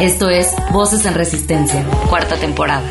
Esto es Voces en Resistencia, cuarta temporada.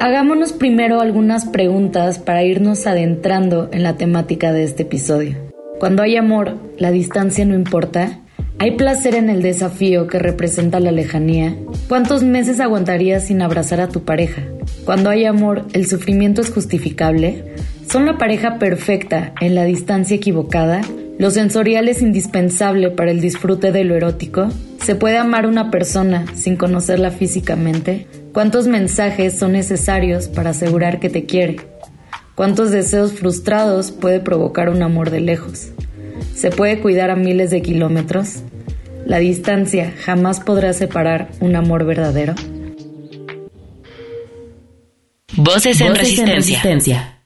Hagámonos primero algunas preguntas para irnos adentrando en la temática de este episodio. Cuando hay amor, ¿la distancia no importa? ¿Hay placer en el desafío que representa la lejanía? ¿Cuántos meses aguantarías sin abrazar a tu pareja? Cuando hay amor, ¿el sufrimiento es justificable? ¿Son la pareja perfecta en la distancia equivocada? ¿Lo sensorial es indispensable para el disfrute de lo erótico? ¿Se puede amar una persona sin conocerla físicamente? ¿Cuántos mensajes son necesarios para asegurar que te quiere? ¿Cuántos deseos frustrados puede provocar un amor de lejos? ¿Se puede cuidar a miles de kilómetros? ¿La distancia jamás podrá separar un amor verdadero? Voces en, resistencia.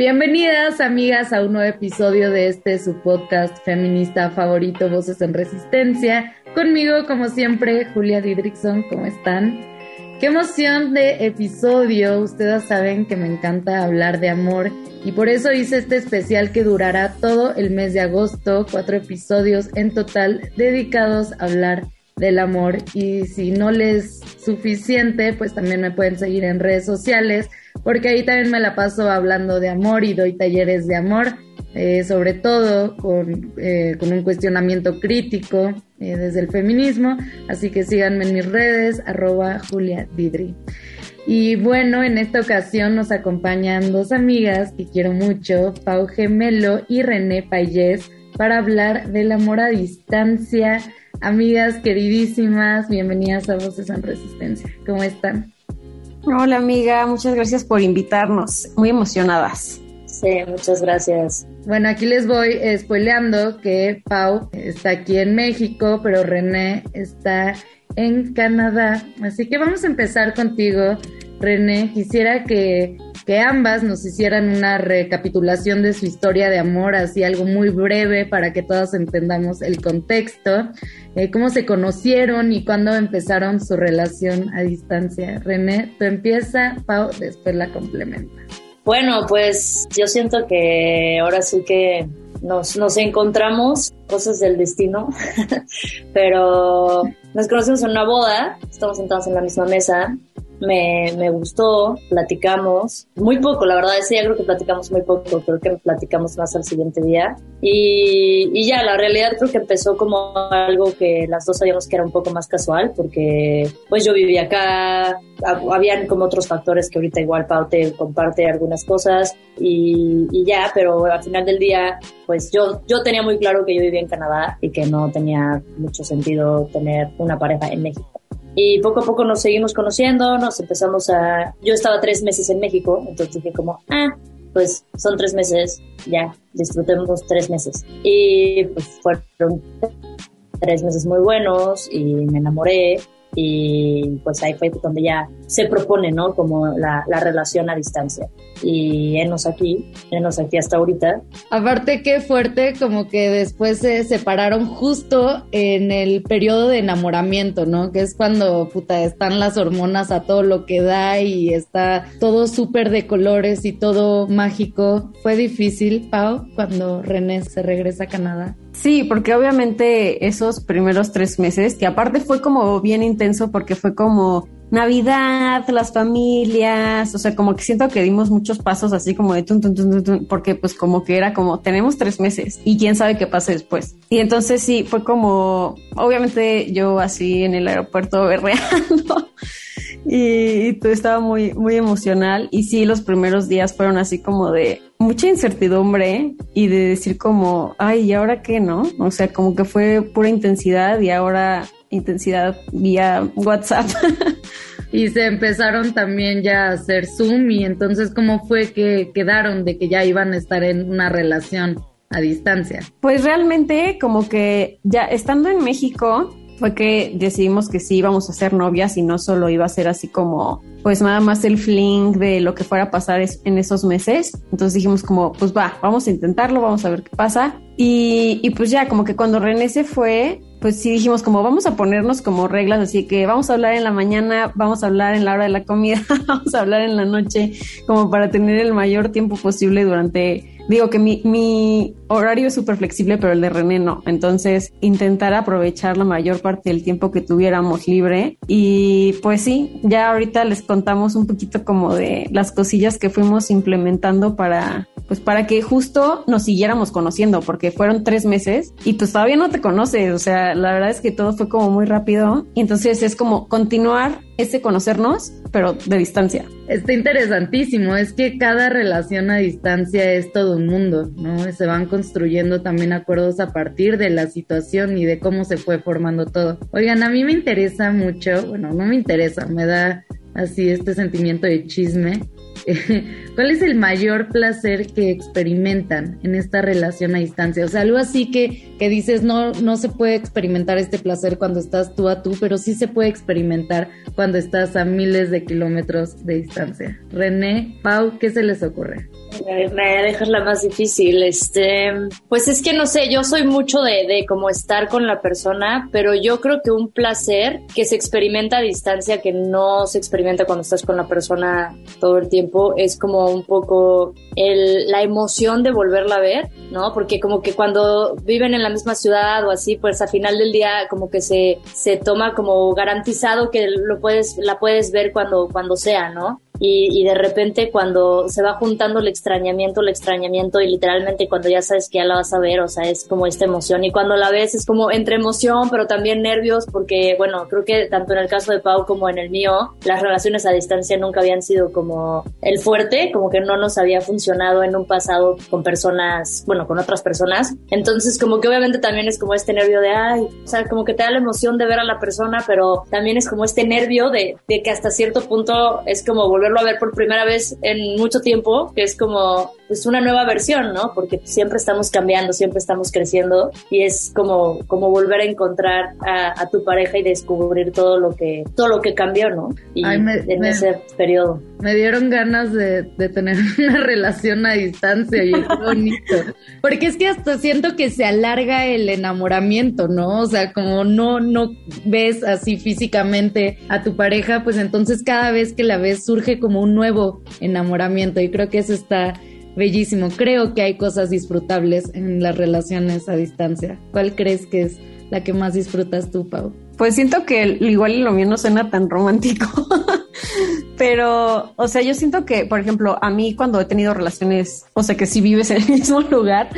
Bienvenidas amigas a un nuevo episodio de este su podcast feminista favorito Voces en Resistencia. Conmigo como siempre Julia Didrickson, ¿cómo están? Qué emoción de episodio, ustedes saben que me encanta hablar de amor y por eso hice este especial que durará todo el mes de agosto, cuatro episodios en total dedicados a hablar del amor y si no les suficiente pues también me pueden seguir en redes sociales porque ahí también me la paso hablando de amor y doy talleres de amor, eh, sobre todo con, eh, con, un cuestionamiento crítico eh, desde el feminismo, así que síganme en mis redes, arroba Julia Didri. Y bueno, en esta ocasión nos acompañan dos amigas que quiero mucho, Pau Gemelo y René Payés, para hablar del amor a distancia. Amigas queridísimas, bienvenidas a Voces en Resistencia. ¿Cómo están? Hola amiga, muchas gracias por invitarnos. Muy emocionadas. Sí, muchas gracias. Bueno, aquí les voy spoileando que Pau está aquí en México, pero René está en Canadá. Así que vamos a empezar contigo, René. Quisiera que, que ambas nos hicieran una recapitulación de su historia de amor, así algo muy breve para que todos entendamos el contexto. Eh, cómo se conocieron y cuándo empezaron su relación a distancia. René, tú empieza, Pau, después la complementa. Bueno, pues yo siento que ahora sí que nos, nos encontramos, cosas del destino, pero nos conocimos en una boda, estamos sentados en la misma mesa me, me gustó, platicamos, muy poco, la verdad, ese día creo que platicamos muy poco, creo que platicamos más al siguiente día. Y, y ya, la realidad creo que empezó como algo que las dos sabíamos que era un poco más casual, porque pues yo vivía acá, habían como otros factores que ahorita igual Pau te comparte algunas cosas y, y ya, pero al final del día, pues yo, yo tenía muy claro que yo vivía en Canadá y que no tenía mucho sentido tener una pareja en México. Y poco a poco nos seguimos conociendo, nos empezamos a... Yo estaba tres meses en México, entonces dije como, ah, pues son tres meses, ya, disfrutemos tres meses. Y pues fueron tres meses muy buenos y me enamoré y pues ahí fue donde ya se propone, ¿no? Como la, la relación a distancia. Y enos aquí, enos aquí hasta ahorita. Aparte qué fuerte, como que después se separaron justo en el periodo de enamoramiento, ¿no? Que es cuando, puta, están las hormonas a todo lo que da y está todo súper de colores y todo mágico. ¿Fue difícil, Pau, cuando René se regresa a Canadá? Sí, porque obviamente esos primeros tres meses, que aparte fue como bien intenso porque fue como Navidad, las familias, o sea, como que siento que dimos muchos pasos así como de tun, tun, tun, tun, porque pues como que era como, tenemos tres meses y quién sabe qué pase después. Y entonces sí, fue como, obviamente yo así en el aeropuerto berreando y, todo estaba muy, muy emocional. Y sí, los primeros días fueron así como de mucha incertidumbre y de decir como, ay, ¿y ahora qué no? O sea, como que fue pura intensidad y ahora intensidad vía WhatsApp. y se empezaron también ya a hacer Zoom y entonces cómo fue que quedaron de que ya iban a estar en una relación a distancia. Pues realmente como que ya estando en México fue que decidimos que sí íbamos a ser novias y no solo iba a ser así como pues nada más el fling de lo que fuera a pasar en esos meses. Entonces dijimos como, pues va, vamos a intentarlo, vamos a ver qué pasa. Y, y pues ya, como que cuando René se fue, pues sí dijimos como vamos a ponernos como reglas, así que vamos a hablar en la mañana, vamos a hablar en la hora de la comida, vamos a hablar en la noche, como para tener el mayor tiempo posible durante digo que mi, mi horario es súper flexible, pero el de René no. Entonces, intentar aprovechar la mayor parte del tiempo que tuviéramos libre. Y pues sí, ya ahorita les contamos un poquito como de las cosillas que fuimos implementando para, pues para que justo nos siguiéramos conociendo, porque fueron tres meses y pues todavía no te conoces. O sea, la verdad es que todo fue como muy rápido. Y entonces es como continuar ese conocernos, pero de distancia. Está interesantísimo, es que cada relación a distancia es todo un mundo, ¿no? Se van construyendo también acuerdos a partir de la situación y de cómo se fue formando todo. Oigan, a mí me interesa mucho, bueno, no me interesa, me da así este sentimiento de chisme ¿Cuál es el mayor placer que experimentan en esta relación a distancia? O sea, algo así que, que dices, no, no se puede experimentar este placer cuando estás tú a tú, pero sí se puede experimentar cuando estás a miles de kilómetros de distancia. René, Pau, ¿qué se les ocurre? Me dejas la más difícil. Este, pues es que no sé, yo soy mucho de, de como estar con la persona, pero yo creo que un placer que se experimenta a distancia, que no se experimenta cuando estás con la persona todo el tiempo, es como un poco el, la emoción de volverla a ver, ¿no? Porque como que cuando viven en la misma ciudad o así, pues al final del día como que se, se toma como garantizado que lo puedes, la puedes ver cuando, cuando sea, ¿no? Y, y, de repente cuando se va juntando el extrañamiento, el extrañamiento y literalmente cuando ya sabes que ya la vas a ver, o sea, es como esta emoción. Y cuando la ves es como entre emoción pero también nervios porque bueno, creo que tanto en el caso de Pau como en el mío, las relaciones a distancia nunca habían sido como el fuerte, como que no nos había funcionado en un pasado con personas, bueno, con otras personas, entonces como que obviamente también es como este nervio de, ay, o sea, como que te da la emoción de ver a la persona, pero también es como este nervio de, de que hasta cierto punto es como volver a ver por primera vez en mucho tiempo, que es como pues una nueva versión, ¿no? Porque siempre estamos cambiando, siempre estamos creciendo y es como, como volver a encontrar a, tu pareja y descubrir todo lo que, todo lo que cambió, ¿no? Y en ese periodo. Me dieron ganas de, de tener una relación a distancia y es bonito. Porque es que hasta siento que se alarga el enamoramiento, ¿no? O sea, como no, no ves así físicamente a tu pareja, pues entonces cada vez que la ves surge como un nuevo enamoramiento y creo que eso está bellísimo. Creo que hay cosas disfrutables en las relaciones a distancia. ¿Cuál crees que es la que más disfrutas tú, Pau? Pues siento que igual lo mío no suena tan romántico. Pero, o sea, yo siento que, por ejemplo, a mí cuando he tenido relaciones, o sea, que si vives en el mismo lugar,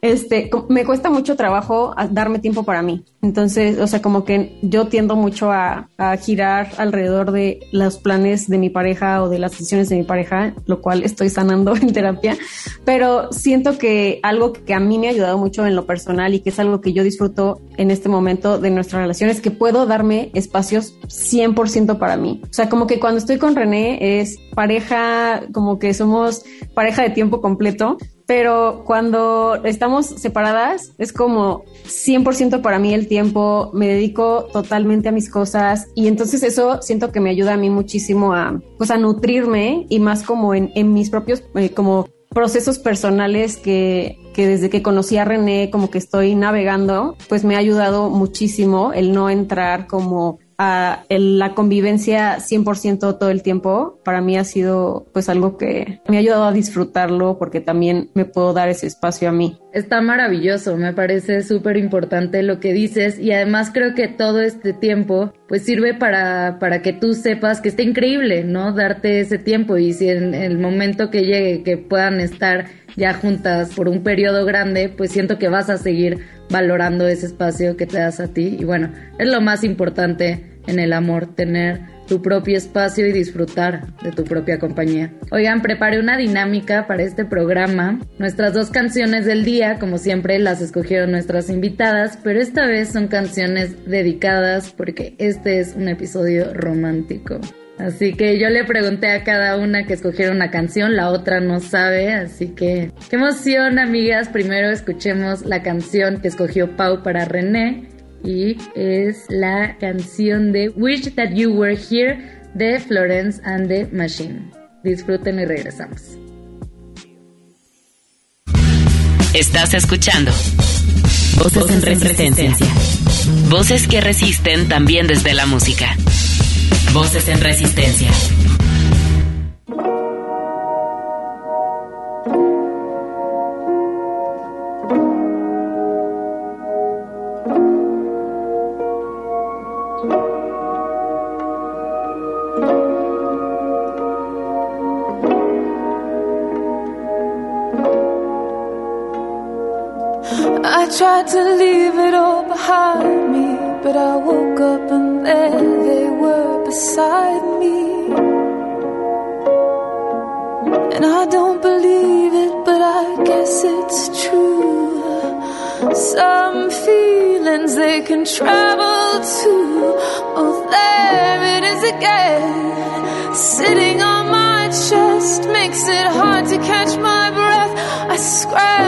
este, me cuesta mucho trabajo darme tiempo para mí. Entonces, o sea, como que yo tiendo mucho a, girar alrededor de los planes de mi pareja o de las decisiones de mi pareja, lo cual estoy sanando en terapia. Pero siento que algo que a mí me ha ayudado mucho en lo personal y que es algo que yo disfruto en este momento de nuestra relación es que puedo darme espacios 100% para mí. O sea, como que cuando estoy con René es pareja, como que somos pareja de tiempo completo pero cuando estamos separadas es como 100% para mí el tiempo, me dedico totalmente a mis cosas y entonces eso siento que me ayuda a mí muchísimo a, pues a nutrirme y más como en, en mis propios, eh, como procesos personales que, que desde que conocí a René como que estoy navegando, pues me ha ayudado muchísimo el no entrar como la convivencia 100% todo el tiempo, para mí ha sido pues algo que me ha ayudado a disfrutarlo porque también me puedo dar ese espacio a mí. Está maravilloso, me parece súper importante lo que dices y además creo que todo este tiempo pues sirve para, para que tú sepas que está increíble, ¿no? Darte ese tiempo y si en el momento que llegue que puedan estar ya juntas por un periodo grande, pues siento que vas a seguir valorando ese espacio que te das a ti. Y bueno, es lo más importante en el amor, tener tu propio espacio y disfrutar de tu propia compañía. Oigan, preparé una dinámica para este programa. Nuestras dos canciones del día, como siempre, las escogieron nuestras invitadas, pero esta vez son canciones dedicadas porque este es un episodio romántico. Así que yo le pregunté a cada una que escogiera una canción, la otra no sabe, así que qué emoción amigas. Primero escuchemos la canción que escogió Pau para René y es la canción de Wish That You Were Here de Florence and the Machine. Disfruten y regresamos. Estás escuchando Voces, en resistencia. Voces que resisten también desde la música. Voces en resistencia. Sitting on my chest, makes it hard to catch my breath. I scramble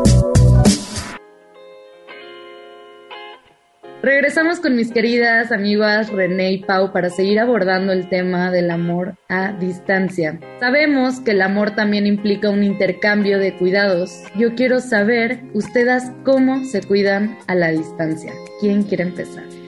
Regresamos con mis queridas amigas René y Pau para seguir abordando el tema del amor a distancia. Sabemos que el amor también implica un intercambio de cuidados. Yo quiero saber ustedes cómo se cuidan a la distancia. ¿Quién quiere empezar?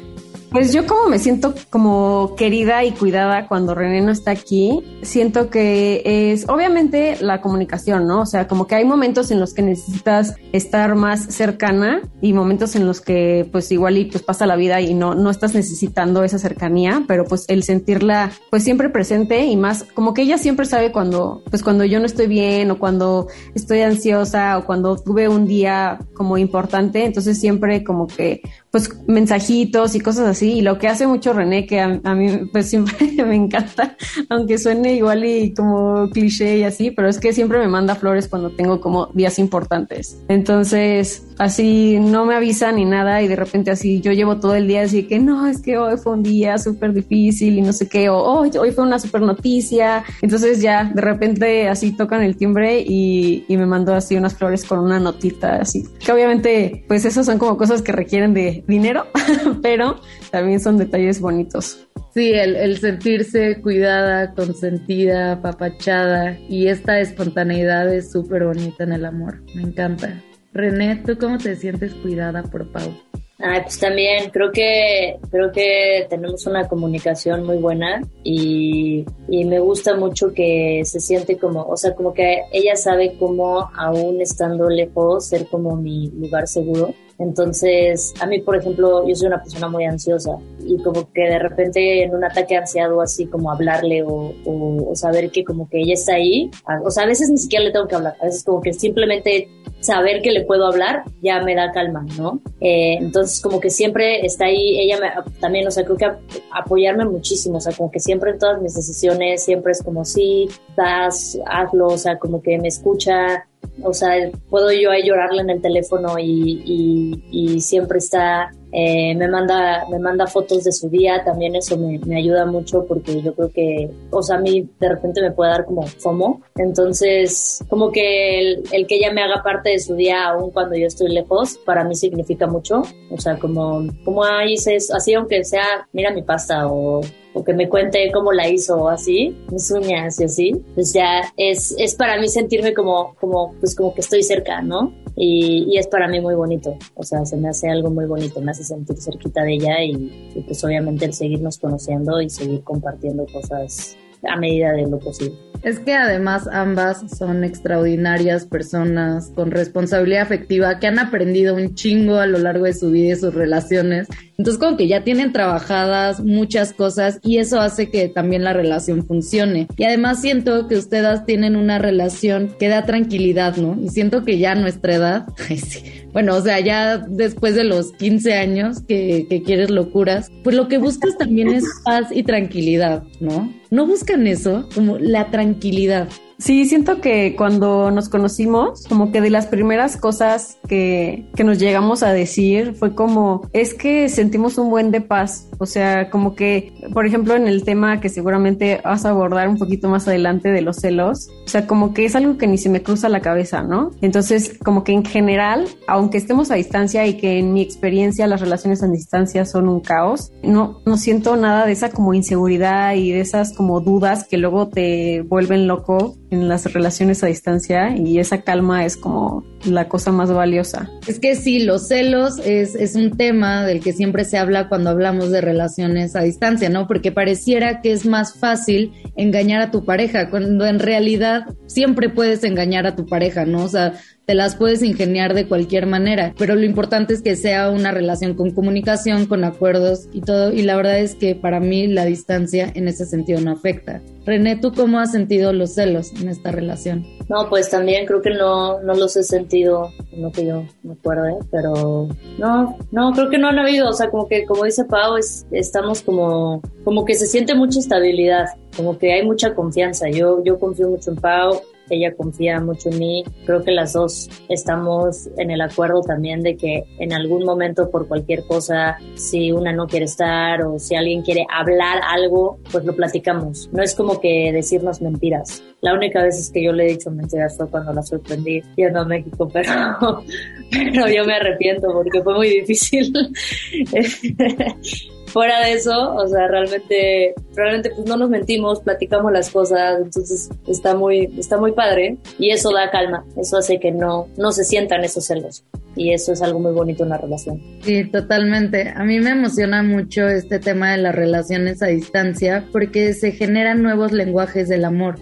Pues yo como me siento como querida y cuidada cuando René no está aquí, siento que es obviamente la comunicación, ¿no? O sea, como que hay momentos en los que necesitas estar más cercana y momentos en los que pues igual y pues pasa la vida y no, no estás necesitando esa cercanía, pero pues el sentirla pues siempre presente y más como que ella siempre sabe cuando pues cuando yo no estoy bien o cuando estoy ansiosa o cuando tuve un día como importante, entonces siempre como que pues mensajitos y cosas así. Y lo que hace mucho René, que a, mí pues siempre me encanta, aunque suene igual y como cliché y así, pero es que siempre me manda flores cuando tengo como días importantes. Entonces, así no me avisa ni nada y de repente así yo llevo todo el día así que no, es que hoy fue un día súper difícil y no sé qué, o hoy fue una súper noticia. Entonces ya de repente así tocan el timbre y, y me mandó así unas flores con una notita así. Que obviamente pues esas son como cosas que requieren de dinero, pero también son detalles bonitos. Sí, el, el, sentirse cuidada, consentida, apapachada y esta espontaneidad es súper bonita en el amor. Me encanta. René, ¿tú cómo te sientes cuidada por Pau? Ay, pues también creo que creo que tenemos una comunicación muy buena y, y, me gusta mucho que se siente como, o sea, como que ella sabe cómo aún estando lejos ser como mi lugar seguro entonces, a mí, por ejemplo, yo soy una persona muy ansiosa y como que de repente en un ataque ansiado así como hablarle o, o, saber que como que ella está ahí, o sea, a veces ni siquiera le tengo que hablar, a veces como que simplemente saber que le puedo hablar ya me da calma, ¿no? Eh, entonces, como que siempre está ahí, ella me, también, o sea, creo que apoyarme muchísimo, o sea, como que siempre en todas mis decisiones, siempre es como, sí, das, hazlo, o sea, como que me escucha, o sea, puedo yo ahí llorarle en el teléfono y, y, siempre está, eh, me manda, me manda fotos de su día, también eso me, me, ayuda mucho porque yo creo que, o sea, a mí de repente me puede dar como FOMO, entonces como que el, el que ella me haga parte de su día aún cuando yo estoy lejos, para mí significa mucho, o sea, como, como ahí así aunque sea, mira mi pasta o o que me cuente cómo la hizo así, mis uñas y así, pues ya es, es para mí sentirme como, como, pues como que estoy cerca, ¿no? Y, es para mí muy bonito, o sea, se me hace algo muy bonito, me hace sentir cerquita de ella y, y pues obviamente el seguirnos conociendo y seguir compartiendo cosas a medida de lo posible. Es que además ambas son extraordinarias personas con responsabilidad afectiva que han aprendido un chingo a lo largo de su vida y sus relaciones. Entonces como que ya tienen trabajadas muchas cosas y eso hace que también la relación funcione. Y además siento que ustedes tienen una relación que da tranquilidad, ¿no? Y siento que ya nuestra edad, bueno, o sea, ya después de los 15 años que, que quieres locuras, pues lo que buscas también es paz y tranquilidad, ¿no? No buscan eso, como la tranquilidad. Sí, siento que cuando nos conocimos, como que de las primeras cosas que, que, nos llegamos a decir fue como, es que sentimos un buen de paz. O sea, como que, por ejemplo, en el tema que seguramente vas a abordar un poquito más adelante de los celos, o sea, como que es algo que ni se me cruza la cabeza, ¿no? Entonces, como que en general, aunque estemos a distancia y que en mi experiencia las relaciones a distancia son un caos, no, no siento nada de esa como inseguridad y de esas como dudas que luego te vuelven loco en las relaciones a distancia y esa calma es como la cosa más valiosa. Es que sí, los celos es, es un tema del que siempre se habla cuando hablamos de relaciones a distancia, ¿no? Porque pareciera que es más fácil engañar a tu pareja, cuando en realidad siempre puedes engañar a tu pareja, ¿no? O sea, te las puedes ingeniar de cualquier manera, pero lo importante es que sea una relación con comunicación, con acuerdos y todo, y la verdad es que para mí la distancia en ese sentido no afecta. René, ¿tú cómo has sentido los celos en esta relación? No, pues también creo que no, no los he sentido, no que yo me acuerde, pero no, no, creo que no han habido, o sea, como que, como dice Pau, es, estamos como, como que se siente mucha estabilidad, como que hay mucha confianza. Yo, yo confío mucho en Pau, ella confía mucho en mí. Creo que las dos estamos en el acuerdo también de que en algún momento por cualquier cosa, si una no quiere estar o si alguien quiere hablar algo, pues lo platicamos. No es como que decirnos mentiras. La única vez que yo le he dicho mentiras fue cuando la sorprendí yendo a México, pero, pero yo me arrepiento porque fue muy difícil. fuera de eso, o sea, realmente, realmente pues no nos mentimos, platicamos las cosas, entonces está muy, está muy padre y eso da calma, eso hace que no, no se sientan esos celos y eso es algo muy bonito en la relación. Sí, totalmente. A mí me emociona mucho este tema de las relaciones a distancia porque se generan nuevos lenguajes del amor.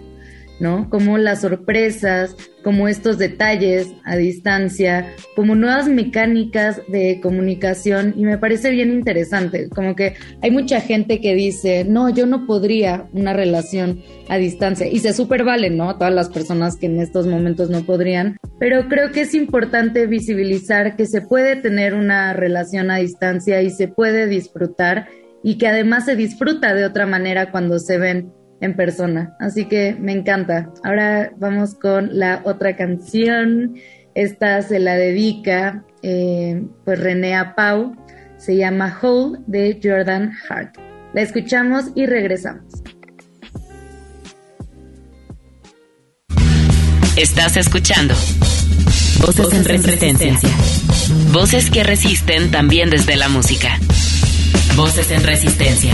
¿No? Como las sorpresas, como estos detalles a distancia, como nuevas mecánicas de comunicación y me parece bien interesante, como que hay mucha gente que dice, no, yo no podría una relación a distancia y se super valen, ¿no? Todas las personas que en estos momentos no podrían, pero creo que es importante visibilizar que se puede tener una relación a distancia y se puede disfrutar y que además se disfruta de otra manera cuando se ven en persona. Así que me encanta. Ahora vamos con la otra canción. Esta se la dedica eh, pues René Pau. Se llama Hole de Jordan Hart. La escuchamos y regresamos. Estás escuchando Voces, en resistencia. Voces que resisten también desde la música. Voces en resistencia.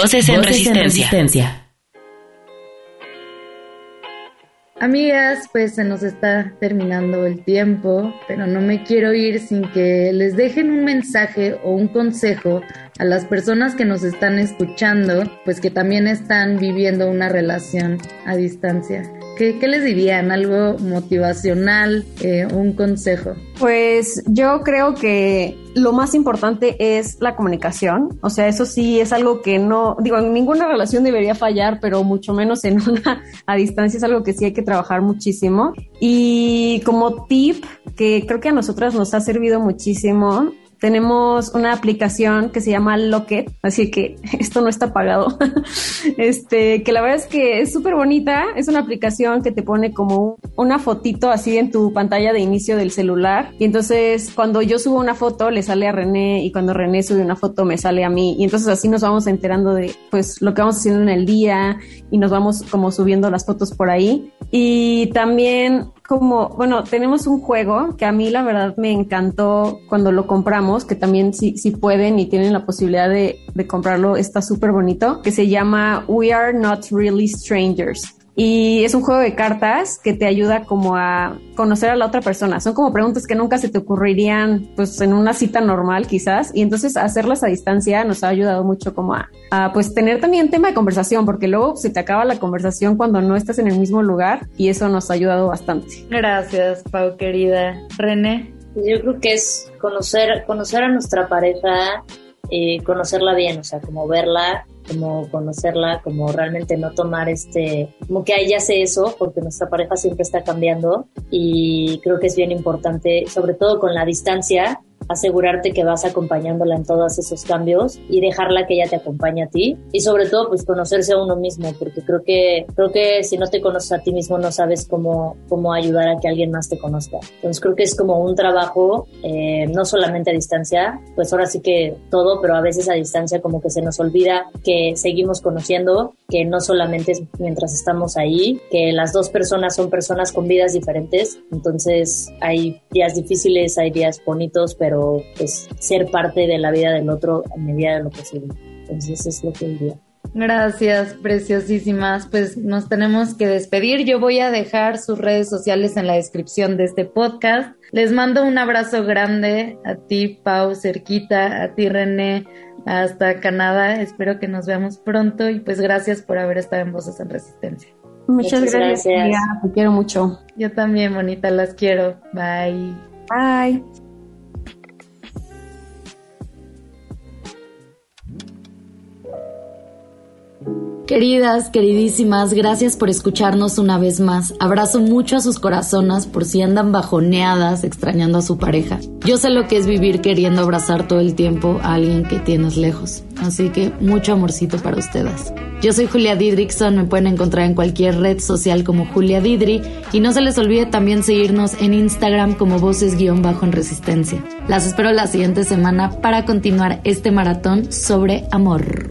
Voces en, resistencia. Amigas, pues se nos está terminando el tiempo, pero no me quiero ir sin que les dejen un mensaje o un consejo a las personas que nos están escuchando, pues que también están viviendo una relación a distancia. ¿Qué, les dirían? ¿Algo motivacional? Eh, ¿Un consejo? Pues yo creo que lo más importante es la comunicación. O sea, eso sí es algo que no, digo, en ninguna relación debería fallar, pero mucho menos en una a distancia es algo que sí hay que trabajar muchísimo. Y como tip, que creo que a nosotras nos ha servido muchísimo, tenemos una aplicación que se llama Locket, así que esto no está pagado. este, que la verdad es que es súper bonita. Es una aplicación que te pone como una fotito así en tu pantalla de inicio del celular. Y entonces cuando yo subo una foto le sale a René y cuando René sube una foto me sale a mí. Y entonces así nos vamos enterando de pues lo que vamos haciendo en el día y nos vamos como subiendo las fotos por ahí. Y también como, bueno, tenemos un juego que a mí la verdad me encantó cuando lo compramos, que también si, si pueden y tienen la posibilidad de, de comprarlo, está súper bonito, que se llama We Are Not Really Strangers. Y es un juego de cartas que te ayuda como a conocer a la otra persona. Son como preguntas que nunca se te ocurrirían pues en una cita normal quizás. Y entonces hacerlas a distancia nos ha ayudado mucho como a, pues tener también tema de conversación porque luego se te acaba la conversación cuando no estás en el mismo lugar y eso nos ha ayudado bastante. Gracias, Pau querida. René. Yo creo que es conocer, conocer a nuestra pareja, eh, conocerla bien, o sea, como verla como conocerla, como realmente no tomar este, como que ella hace eso, porque nuestra pareja siempre está cambiando y creo que es bien importante, sobre todo con la distancia, asegurarte que vas acompañándola en todos esos cambios y dejarla que ella te acompañe a ti. Y sobre todo pues conocerse a uno mismo porque creo que creo que si no te conoces a ti mismo no sabes cómo cómo ayudar a que alguien más te conozca. Entonces creo que es como un trabajo eh, no solamente a distancia pues ahora sí que todo pero a veces a distancia como que se nos olvida que seguimos conociendo que no solamente es mientras estamos ahí que las dos personas son personas con vidas diferentes. Entonces hay días difíciles hay días bonitos pero pero pues ser parte de la vida del otro a medida de lo posible. Entonces es lo que diría. Gracias, preciosísimas. Pues nos tenemos que despedir. Yo voy a dejar sus redes sociales en la descripción de este podcast. Les mando un abrazo grande a ti, Pau, cerquita, a ti, René, hasta Canadá. Espero que nos veamos pronto y pues gracias por haber estado en Voces en Resistencia. Muchas, gracias. gracias. Te quiero mucho. Yo también, bonita, las quiero. Bye. Bye. Queridas, queridísimas, gracias por escucharnos una vez más. Abrazo mucho a sus corazonas por si andan bajoneadas extrañando a su pareja. Yo sé lo que es vivir queriendo abrazar todo el tiempo a alguien que tienes lejos. Así que mucho amorcito para ustedes. Yo soy Julia Didrickson, me pueden encontrar en cualquier red social como Julia Didri y no se les olvide también seguirnos en Instagram como voces-bajo en resistencia. Las espero la siguiente semana para continuar este maratón sobre amor.